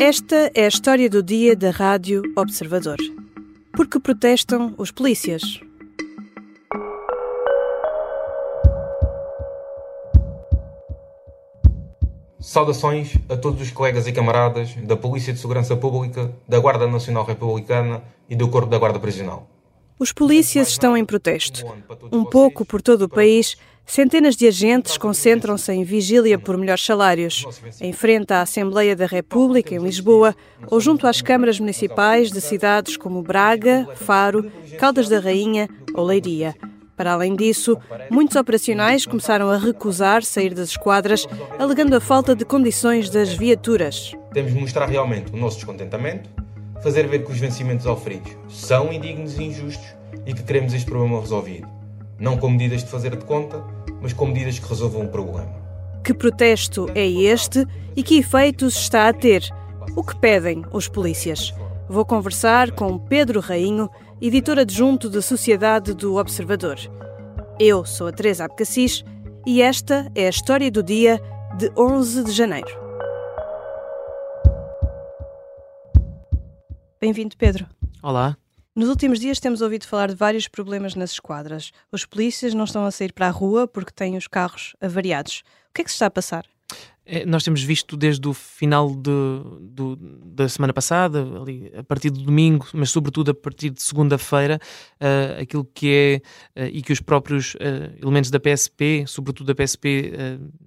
Esta é a história do dia da Rádio Observador. Porque protestam os polícias. Saudações a todos os colegas e camaradas da Polícia de Segurança Pública, da Guarda Nacional Republicana e do Corpo da Guarda Prisional. Os polícias estão em protesto. Um pouco por todo o país, centenas de agentes concentram-se em vigília por melhores salários, em frente à Assembleia da República, em Lisboa, ou junto às câmaras municipais de cidades como Braga, Faro, Caldas da Rainha ou Leiria. Para além disso, muitos operacionais começaram a recusar sair das esquadras, alegando a falta de condições das viaturas. Temos de mostrar realmente o nosso descontentamento, fazer ver que os vencimentos oferidos são indignos e injustos e que queremos este problema resolvido. Não com medidas de fazer de conta, mas com medidas que resolvam o problema. Que protesto é este e que efeitos está a ter? O que pedem os polícias? Vou conversar com Pedro Rainho, editor adjunto da Sociedade do Observador. Eu sou a Teresa Abcacis e esta é a história do dia de 11 de janeiro. Bem-vindo, Pedro. Olá. Nos últimos dias temos ouvido falar de vários problemas nas esquadras. Os polícias não estão a sair para a rua porque têm os carros avariados. O que é que se está a passar? É, nós temos visto desde o final de, do, da semana passada, ali, a partir do domingo, mas sobretudo a partir de segunda-feira, uh, aquilo que é uh, e que os próprios uh, elementos da PSP, sobretudo da PSP,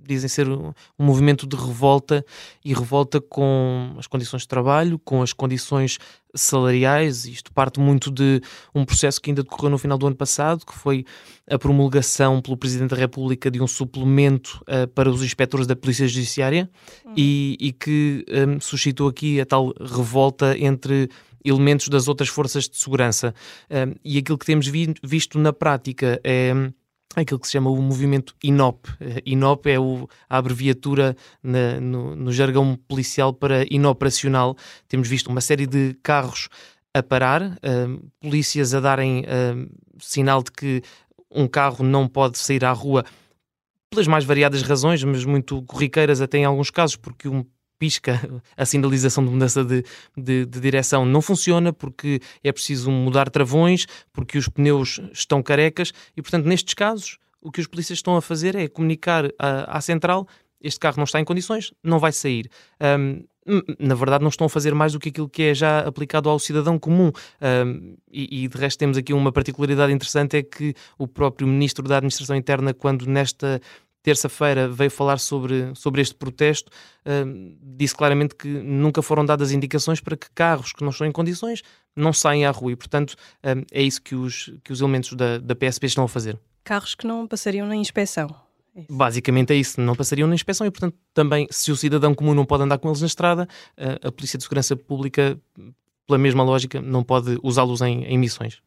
dizem ser um, um, movimento de revolta e revolta com as condições de trabalho, com as condições salariais. Isto parte muito de um processo que ainda decorreu no final do ano passado, que foi a promulgação pelo Presidente da República de um suplemento uh, para os inspectores da Polícia Judiciária uhum. e, e, que um, suscitou aqui a tal revolta entre elementos das outras forças de segurança. Um, e aquilo que temos vi visto na prática é aquilo que se chama o movimento INOP. INOP é o, a abreviatura na, no, no, jargão policial para inoperacional. Temos visto uma série de carros a parar, uh, polícias a darem uh, sinal de que um carro não pode sair à rua pelas mais variadas razões, mas muito corriqueiras até em alguns casos, porque um pisca a sinalização de mudança de, de, de, direção não funciona porque é preciso mudar travões, porque os pneus estão carecas e, portanto, nestes casos, o que os polícias estão a fazer é comunicar à, à central este carro não está em condições, não vai sair. Um, na verdade, não estão a fazer mais do que aquilo que é já aplicado ao cidadão comum. Um, e, e, de resto, temos aqui uma particularidade interessante: é que o próprio Ministro da Administração Interna, quando nesta terça-feira veio falar sobre, sobre este protesto, uh, disse claramente que nunca foram dadas indicações para que carros que não estão em condições não saem à rua e, portanto, uh, é isso que os, que os elementos da, da PSP estão a fazer. Carros que não passariam na inspeção. É Basicamente é isso, não passariam na inspeção e, portanto, também, se o cidadão comum não pode andar com eles na estrada, uh, a Polícia de Segurança Pública, pela mesma lógica, não pode usá-los em, em missões.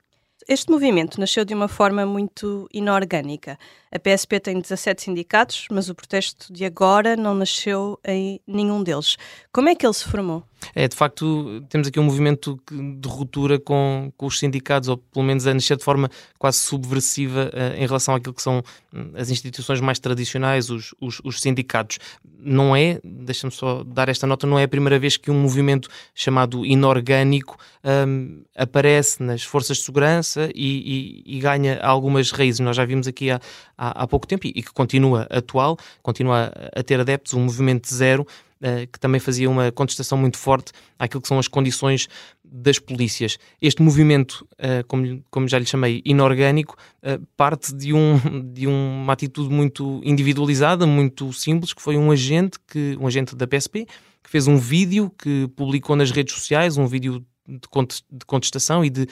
Este movimento nasceu de uma forma muito inorgânica. A PSP tem 17 sindicatos, mas o protesto de agora não nasceu em nenhum deles. Como é que ele se formou? É, de facto, temos aqui um movimento de ruptura com, com os sindicatos, ou pelo menos a nascer de forma quase subversiva uh, em relação àquilo que são hum, as instituições mais tradicionais, os, os, os sindicatos. Não é, deixa-me só dar esta nota, não é a primeira vez que um movimento chamado inorgânico um, aparece nas forças de segurança e, e, e, ganha algumas raízes. Nós já vimos aqui há, há, há pouco tempo e, e que continua atual, continua a ter adeptos, um movimento zero, uh, que também fazia uma contestação muito forte àquilo que são as condições das polícias. Este movimento, uh, como, como já lhe chamei, inorgânico, uh, parte de, um, de uma atitude muito individualizada, muito simples, que foi um agente, que, um agente da PSP, que fez um vídeo que publicou nas redes sociais, um vídeo de contestação e de uh,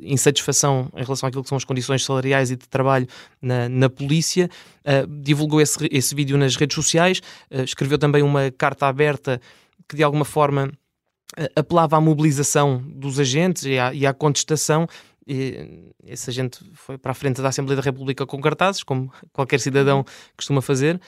insatisfação em relação àquilo que são as condições salariais e de trabalho na, na polícia, uh, divulgou esse, esse vídeo nas redes sociais, uh, escreveu também uma carta aberta que de alguma forma apelava à mobilização dos agentes e à, e à contestação. E esse agente foi para a frente da Assembleia da República com cartazes, como qualquer cidadão costuma fazer,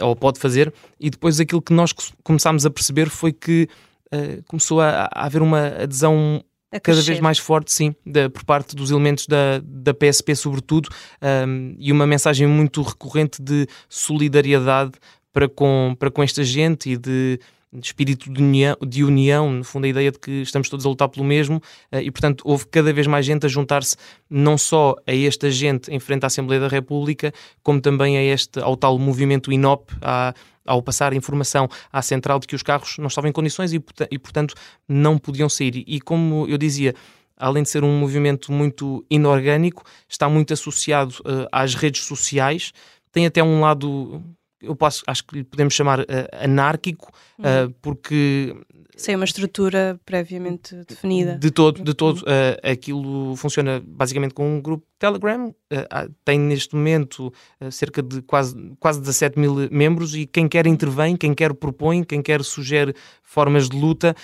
ou pode fazer, e depois aquilo que nós começámos a perceber foi que uh, começou a, a, haver uma adesão cada vez mais forte, sim, de, por parte dos elementos da, da PSP, sobretudo, um, ehm, e uma mensagem muito recorrente de solidariedade para com, para com esta gente e de espírito de união, de união, no fundo a ideia de que estamos todos a lutar pelo mesmo uh, e portanto houve cada vez mais gente a juntar-se não só a esta gente em frente à Assembleia da República, como também a este, ao tal movimento INOP, à, ao passar informação à central de que os carros não estavam em condições e, e portanto não podiam sair. E como eu dizia, além de ser um movimento muito inorgânico, está muito associado uh, às redes sociais, tem até um lado, eu posso, acho que lhe podemos chamar uh, anárquico, uh, porque sem uma estrutura previamente definida. De todo, de todo. Uh, aquilo funciona basicamente com um grupo Telegram. Uh, tem neste momento uh, cerca de quase, quase 17 mil membros e quem quer intervém, quem quer propõe, quem quer sugere formas de luta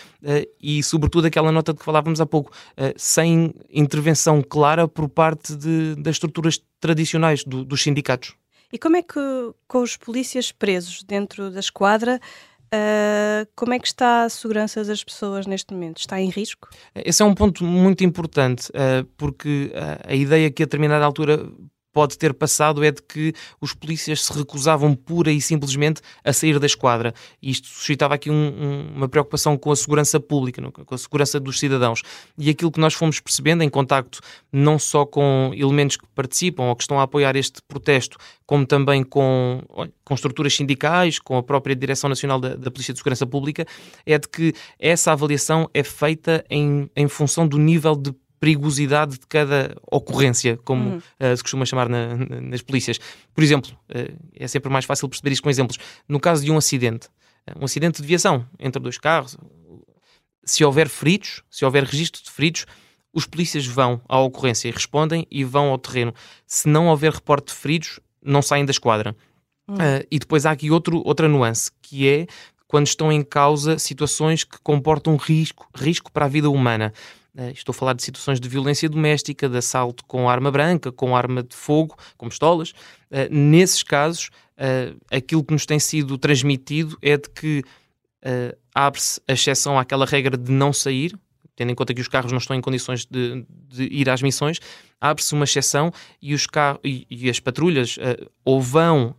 e, sobretudo, aquela nota de que falávamos há pouco, sem intervenção clara por parte de, das estruturas tradicionais do, dos sindicatos. E como é que, com os polícias presos dentro da esquadra, Uh, como é que está a segurança das pessoas neste momento? Está em risco? Esse é um ponto muito importante, uh, porque uh, a ideia que a determinada altura pode ter passado é de que os polícias se recusavam pura e simplesmente a sair da esquadra. Isto suscitava aqui um, um, uma preocupação com a segurança pública, não? com a segurança dos cidadãos. E aquilo que nós fomos percebendo em contacto não só com elementos que participam ou que estão a apoiar este protesto, como também com, com estruturas sindicais, com a própria Direção Nacional da, da Polícia de Segurança Pública, é de que essa avaliação é feita em, em função do nível de perigosidade de cada ocorrência, como uhum. uh, se costuma chamar na, nas polícias. Por exemplo, uh, é sempre mais fácil perceber isto com exemplos. No caso de um acidente, uh, um acidente de viação entre dois carros, se houver feridos, se houver registro de feridos, os polícias vão à ocorrência e respondem e vão ao terreno. Se não houver reporte de feridos, não saem da esquadra. Uhum. e depois há aqui outro, outra nuance, que é quando estão em causa situações que comportam risco, risco para a vida humana. Uh, estou a falar de situações de violência doméstica, de assalto com arma branca, com arma de fogo, com pistolas. Uh, nesses casos, uh, aquilo que nos tem sido transmitido é de que abre-se a exceção àquela regra de não sair, tendo em conta que os carros não estão em condições de, de ir às missões, abre-se uma exceção e, os carros, e, e as patrulhas ou vão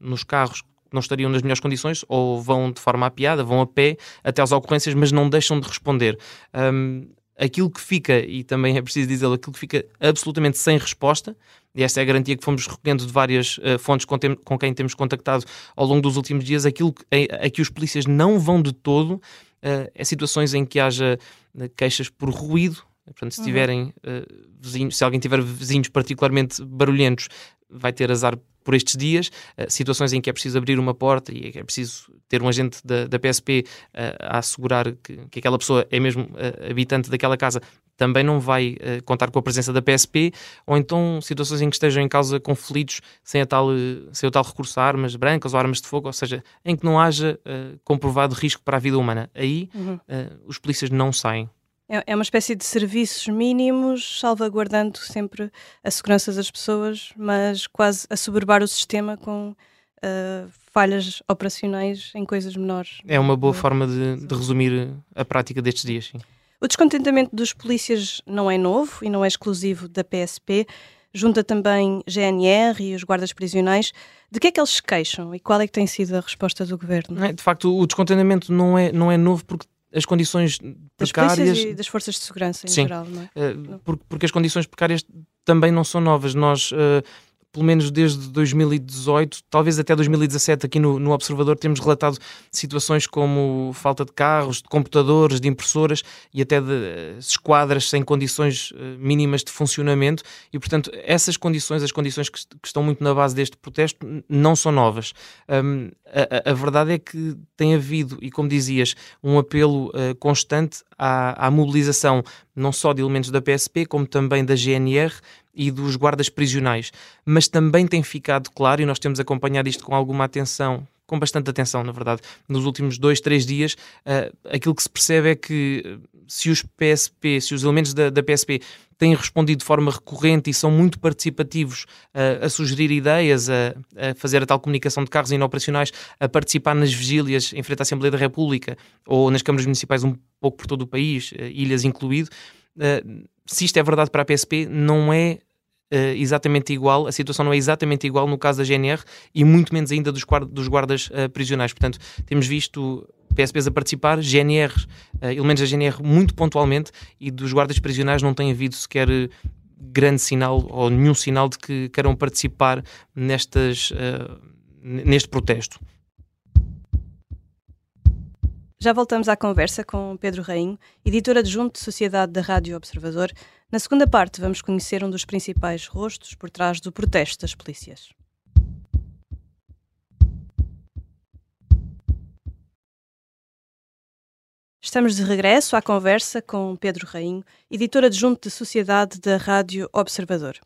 nos carros não estariam nas melhores condições ou vão de forma apiada, vão a pé até às ocorrências, mas não deixam de responder. Um, aquilo que fica, e também é preciso dizê-lo, aquilo que fica absolutamente sem resposta, e esta é a garantia que fomos recolhendo de várias uh, fontes com, tem, com, quem temos contactado ao longo dos últimos dias, aquilo que, a, a que os polícias não vão de todo uh, é situações em que haja uh, queixas por ruído, Portanto, se uhum. tiverem uh, vizinhos, se alguém tiver vizinhos particularmente barulhentos, vai ter azar por estes dias, uh, situações em que é preciso abrir uma porta e é preciso ter um agente da, da PSP uh, eh, a assegurar que, que, aquela pessoa é mesmo uh, habitante daquela casa, também não vai contar com a presença da PSP, ou então situações em que estejam em causa conflitos sem, a tal, sem o tal recurso a armas brancas ou armas de fogo, ou seja, em que não haja comprovado risco para a vida humana. Aí uhum. os polícias não saem. É, é uma espécie de serviços mínimos, salvaguardando sempre a segurança das pessoas, mas quase a soberbar o sistema com uh, falhas operacionais em coisas menores. É uma boa forma de, de resumir a prática destes dias, sim. O descontentamento dos polícias não é novo e não é exclusivo da PSP. Junta também GNR e os guardas prisionais. De que é que eles se queixam e qual é que tem sido a resposta do governo? É, de facto, o descontentamento não é, não é novo porque as condições precárias. Das e das forças de segurança em Sim, geral, não é? Uh, porque, porque, as condições precárias também não são novas. Nós. Pelo menos desde 2018, talvez até 2017, aqui no, no, Observador, temos relatado situações como falta de carros, de computadores, de impressoras e até de uh, esquadras sem condições uh, mínimas de funcionamento. E, portanto, essas condições, as condições que, que estão muito na base deste protesto, não são novas. Um, a, a, verdade é que tem havido, e como dizias, um apelo uh, constante à, à mobilização não só de elementos da PSP, como também da GNR e dos guardas prisionais. Mas também tem ficado claro, e nós temos acompanhado isto com alguma atenção, com bastante atenção, na verdade, nos últimos dois, três dias, uh, aquilo que se percebe é que eh, se os PSP, se os elementos da, da PSP têm respondido de forma recorrente e são muito participativos uh, a sugerir ideias, a, a, fazer a tal comunicação de carros inoperacionais, a participar nas vigílias em frente à Assembleia da República ou nas câmaras municipais um pouco por todo o país, uh, ilhas incluído. Se isto é verdade para a PSP, não é Uh, exatamente igual, a situação não é exatamente igual no caso da GNR e muito menos ainda dos, dos guardas uh, prisionais. Portanto, temos visto PSPs a participar, GNR, uh, elementos da GNR muito pontualmente, e dos guardas prisionais não tem havido sequer grande sinal ou nenhum sinal de que queiram participar nestas, neste protesto. Já voltamos à conversa com Pedro Rainho, editor adjunto de Sociedade da Rádio Observador. Na segunda parte, vamos conhecer um dos principais rostos por trás do protesto das polícias. Estamos de regresso à conversa com Pedro Rainho, editor adjunto de Sociedade da Rádio Observador.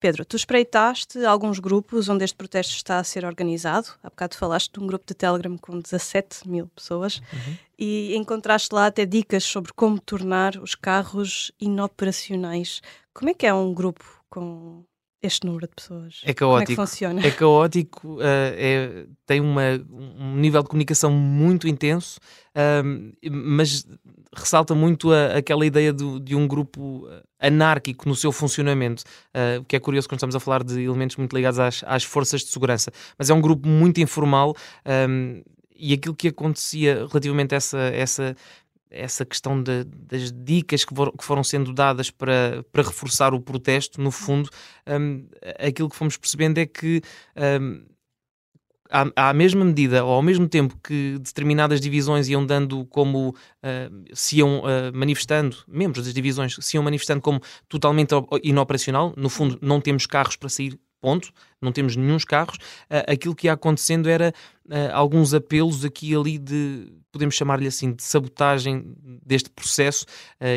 Pedro, tu espreitaste alguns grupos onde este protesto está a ser organizado. Há bocado falaste de um grupo de Telegram com 17 mil pessoas uhum. e encontraste lá até dicas sobre como tornar os carros inoperacionais. Como é que é um grupo com este número de pessoas? É caótico. Como é que funciona? É caótico, uh, é, tem uma, um nível de comunicação muito intenso, uh, mas ressalta muito a, aquela ideia do, de um grupo anárquico no seu funcionamento, uh, o que é curioso quando estamos a falar de elementos muito ligados às, às forças de segurança. Mas é um grupo muito informal um, e aquilo que acontecia relativamente a essa, essa essa questão de, das dicas que, que, foram sendo dadas para, para reforçar o protesto, no fundo, um, aquilo que fomos percebendo é que um, à, à, mesma medida ou ao mesmo tempo que determinadas divisões iam dando como uh, se iam uh, manifestando, membros das divisões se iam manifestando como totalmente inoperacional, no fundo não temos carros para sair, ponto, não temos nenhum carros, uh, aquilo que ia acontecendo era alguns apelos aqui e ali de, podemos chamar-lhe assim, de sabotagem deste processo,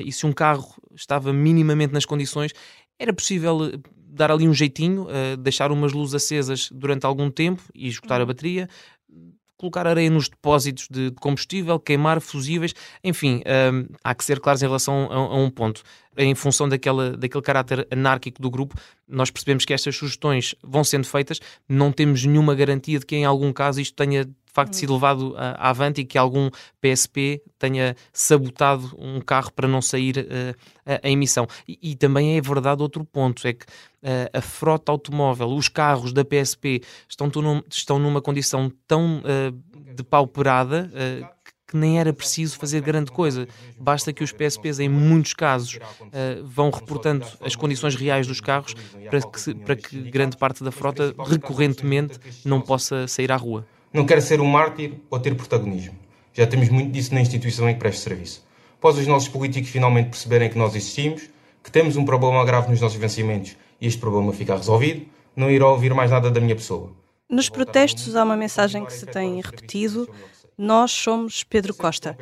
e se um carro estava minimamente nas condições, era possível dar ali um jeitinho, deixar umas luzes acesas durante algum tempo e esgotar a uhum. bateria, colocar areia nos depósitos de, combustível, queimar fusíveis, enfim, um, há que ser claros em relação a, a, um ponto. Em função daquela, daquele caráter anárquico do grupo, nós percebemos que estas sugestões vão sendo feitas, não temos nenhuma garantia de que em algum caso isto tenha facto sido levado à avante e que algum PSP tenha sabotado um carro para não sair uh, a, a, emissão. E, e, também é verdade outro ponto, é que uh, a frota automóvel, os carros da PSP estão, estão numa condição tão uh, depauperada que nem era preciso fazer grande coisa. Basta que os PSPs, em muitos casos, uh, vão reportando as condições reais dos carros para que, para que grande parte da frota recorrentemente não possa sair à rua. Não quero ser um mártir ou ter protagonismo. Já temos muito disso na instituição em que presto serviço. Após os nossos políticos finalmente perceberem que nós existimos, que temos um problema grave nos nossos vencimentos e este problema ficar resolvido, não irá ouvir mais nada da minha pessoa. Nos protestos há uma mensagem que se tem repetido: Nós somos Pedro Costa.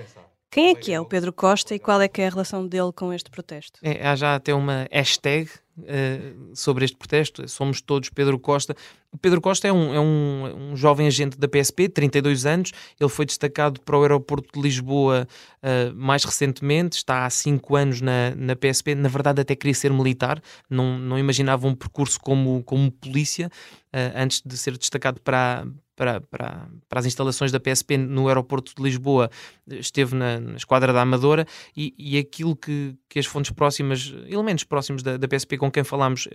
Quem é que é o Pedro Costa e qual é que é a relação dele com este protesto? É, há já até uma hashtag uh, sobre este protesto, somos todos Pedro Costa. Pedro Costa é, um, é um, um, jovem agente da PSP, 32 anos, ele foi destacado para o aeroporto de Lisboa uh, mais recentemente, está há 5 anos na, na PSP, na verdade até queria ser militar, não, não imaginava um percurso como, como polícia, uh, antes de ser destacado para, para, para, para as instalações da PSP no aeroporto de Lisboa, esteve na, na Esquadra da Amadora e, e aquilo que, que as fontes próximas, elementos próximos da, da PSP com quem falámos uh,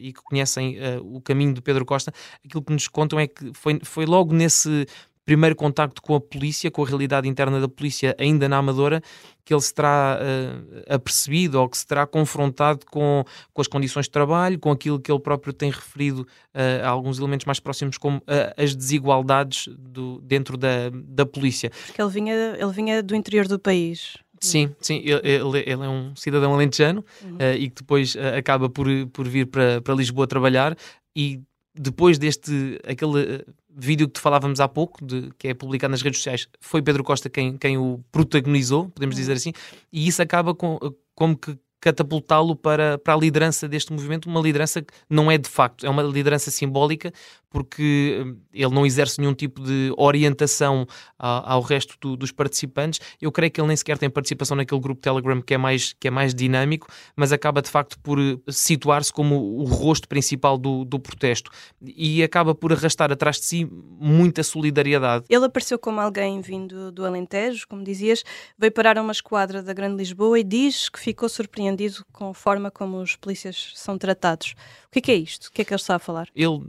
e que conhecem uh, o caminho do Pedro Costa, aquilo que nos contam é que foi, foi logo nesse primeiro contacto com a polícia, com a realidade interna da polícia, ainda na Amadora, que ele se terá uh, apercebido ou que se terá confrontado com, com as condições de trabalho, com aquilo que ele próprio tem referido uh, a alguns elementos mais próximos, como uh, as desigualdades do, dentro da, da polícia. Porque ele vinha, ele vinha do interior do país. Sim, sim, ele, ele, é um cidadão alentejano uhum. e que depois acaba por, por vir para, para Lisboa trabalhar e depois deste aquele vídeo que te falávamos há pouco, de, que é publicado nas redes sociais, foi Pedro Costa quem, quem o protagonizou, podemos dizer assim, e isso acaba com, como que catapultá-lo para, para a liderança deste movimento, uma liderança que não é de facto, é uma liderança simbólica, porque hum, ele não exerce nenhum tipo de orientação ao, ao resto do, dos participantes. Eu creio que ele nem sequer tem participação naquele grupo Telegram que é mais, que é mais dinâmico, mas acaba de facto por eh, situar-se como o rosto principal do, do protesto e acaba por arrastar atrás de si muita solidariedade. Ele apareceu como alguém vindo do Alentejo, como dizias, veio parar a uma esquadra da Grande Lisboa e diz que ficou surpreendido com a forma como os polícias são tratados. O que é, que é isto? O que é que ele está a falar? Ele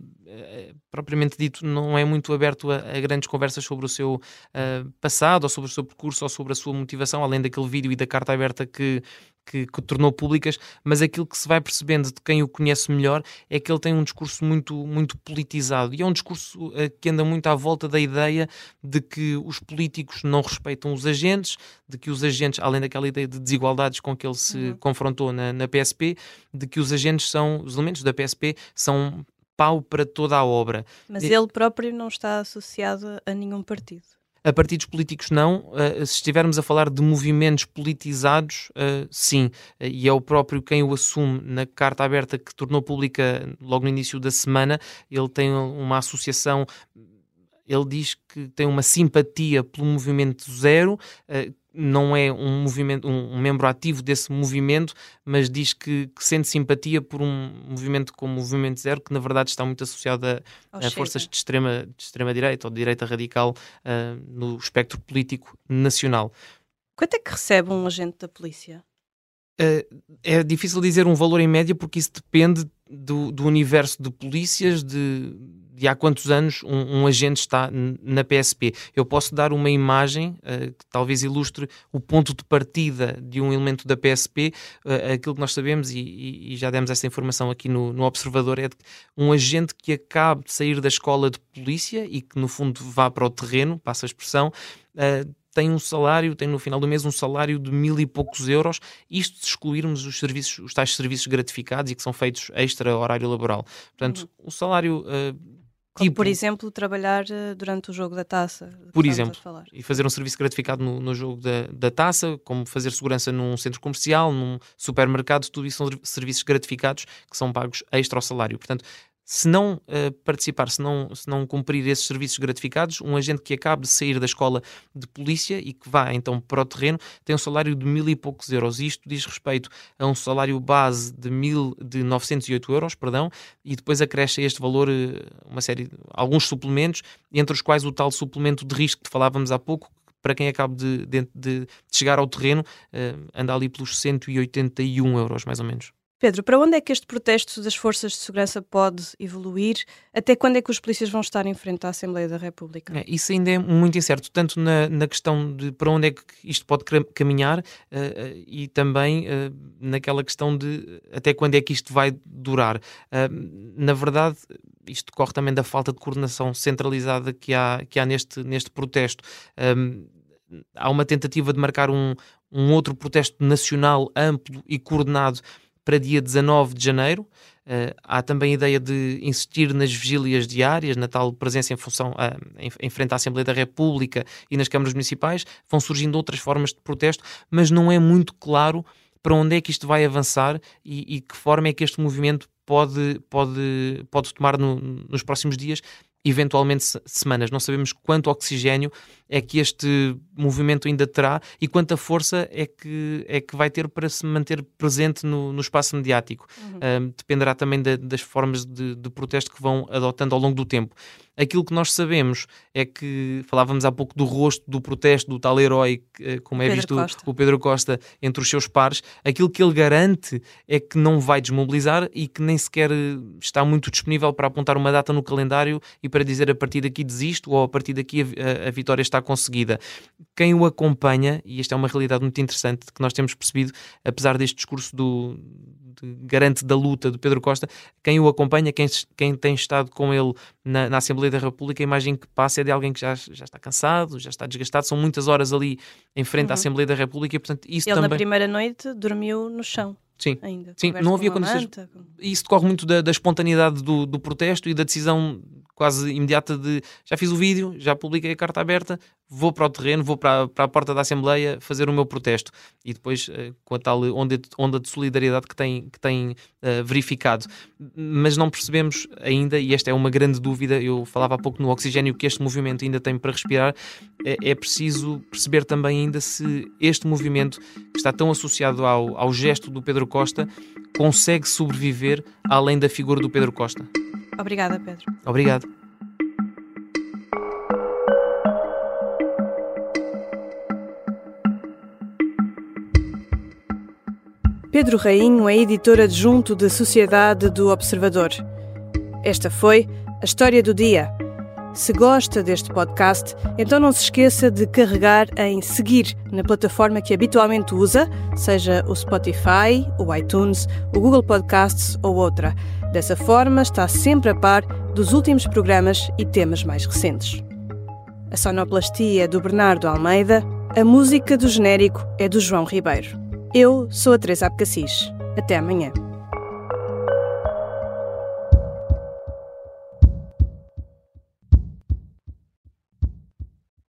propriamente dito, não é muito aberto a, a grandes conversas sobre o seu uh, passado, ou sobre o seu percurso, ou sobre a sua motivação, além daquele vídeo e da carta aberta que, que, que tornou públicas, mas aquilo que se vai percebendo de quem o conhece melhor é que ele tem um discurso muito, muito politizado e é um discurso uh, que anda muito à volta da ideia de que os políticos não respeitam os agentes, de que os agentes, além daquela ideia de desigualdades com que ele se uhum. confrontou na, na PSP, de que os agentes são, os elementos da PSP são pau para toda a obra. Mas ele próprio não está associado a nenhum partido. A partidos políticos, não. Uh, se estivermos a falar de movimentos politizados, uh, sim. Uh, e é o próprio quem o assume na carta aberta que tornou pública logo no início da semana. Ele tem uma associação. Ele diz que tem uma simpatia pelo movimento zero, não é um movimento, um, um, membro ativo desse movimento, mas diz que, que, sente simpatia por um movimento como o Movimento Zero, que na verdade está muito associado a, a forças de extrema, de extrema direita ou de direita radical uh, no espectro político nacional. Quanto é que recebe um agente da polícia? Uh, é difícil dizer um valor em média porque isso depende do, do universo de polícias, de, de há quantos anos um, um, agente está na PSP. Eu posso dar uma imagem uh, que talvez ilustre o ponto de partida de um elemento da PSP. Uh, eh, aquilo que nós sabemos, e, e, já demos essa informação aqui no, no Observador, é de um agente que acabe de sair da escola de polícia e que, no fundo, vá para o terreno, passa a expressão. Uh, tem um salário, tem no final do mês um salário de mil e poucos euros, isto se excluirmos os serviços, os tais serviços gratificados e que são feitos extra horário laboral. Portanto, uhum. o salário uh, Tipo, por exemplo, trabalhar uh, durante o jogo da taça. Por exemplo, e fazer um serviço gratificado no, no jogo da, da, taça, como fazer segurança num centro comercial, num supermercado, tudo isso são serviços gratificados que são pagos extra ao salário. Portanto, se não uh, participar, se não, se não cumprir esses serviços gratificados, um agente que acabe de sair da escola de polícia e que vá então para o terreno tem um salário de mil e poucos euros. Isto diz respeito a um salário base de, mil, de 908 euros, perdão, e depois acresce a este valor uh, uma série, alguns suplementos, entre os quais o tal suplemento de risco que falávamos há pouco, para quem acaba de, de, de chegar ao terreno, uh, anda ali pelos 181 euros, mais ou menos. Pedro, para onde é que este protesto das forças de segurança pode evoluir? Até quando é que os polícias vão estar em frente à Assembleia da República? É, isso ainda é muito incerto, tanto na, na, questão de para onde é que isto pode caminhar uh, e também uh, naquela questão de até quando é que isto vai durar. Uh, na verdade, isto decorre também da falta de coordenação centralizada que há, que há neste, neste protesto. há uma tentativa de marcar um, um outro protesto nacional amplo e coordenado para dia 19 de janeiro. Uh, há também a ideia de insistir nas vigílias diárias, na tal presença em função uh, em, em, frente à Assembleia da República e nas câmaras municipais. Vão surgindo outras formas de protesto, mas não é muito claro para onde é que isto vai avançar e, e que forma é que este movimento pode, pode, pode tomar no, nos próximos dias eventualmente semanas. Não sabemos quanto oxigênio é que este movimento ainda terá e quanta força é que, é que vai ter para se manter presente no, no espaço mediático. Uhum. dependerá também das formas de, de protesto que vão adotando ao longo do tempo. Aquilo que nós sabemos é que falávamos há pouco do rosto do protesto do tal herói, eh, como é Pedro visto Costa. o Pedro Costa entre os seus pares. Aquilo que ele garante é que não vai desmobilizar e que nem sequer está muito disponível para apontar uma data no calendário e para dizer a partir daqui desisto ou a partir daqui a, a, a vitória está conseguida. Quem o acompanha, e esta é uma realidade muito interessante que nós temos percebido, apesar deste discurso do, garante da luta de Pedro Costa, quem o acompanha, quem, quem tem estado com ele na, na, Assembleia da República, a imagem que passa é de alguém que já, já está cansado, já está desgastado, são muitas horas ali em frente uhum. à Assembleia da República e, portanto, isso ele também... na primeira noite dormiu no chão. Sim, ainda. sim não havia condições. Manta, com... Isso decorre muito da, da espontaneidade do, do protesto e da decisão quase imediata de já fiz o vídeo, já publiquei a carta aberta, vou para o terreno, vou para, para a porta da Assembleia fazer o meu protesto. E depois, uh, com a tal onda, onda de solidariedade que tem, que tem uh, verificado. Mas não percebemos ainda, e esta é uma grande dúvida, eu falava há pouco no oxigênio que este movimento ainda tem para respirar, é, é preciso perceber também ainda se este movimento, que está tão associado ao, ao gesto do Pedro Costa, consegue sobreviver além da figura do Pedro Costa. Obrigada, Pedro. Obrigado. Pedro Rainho é editor adjunto de Sociedade do Observador. Esta foi a história do dia. Se gosta deste podcast, então não se esqueça de carregar em seguir na plataforma que habitualmente usa, seja o Spotify, o iTunes, o Google Podcasts ou outra. Dessa forma, está sempre a par dos últimos programas e temas mais recentes. A sonoplastia é do Bernardo Almeida, a música do genérico é do João Ribeiro. Eu sou a Teresa Abcacis. Até amanhã.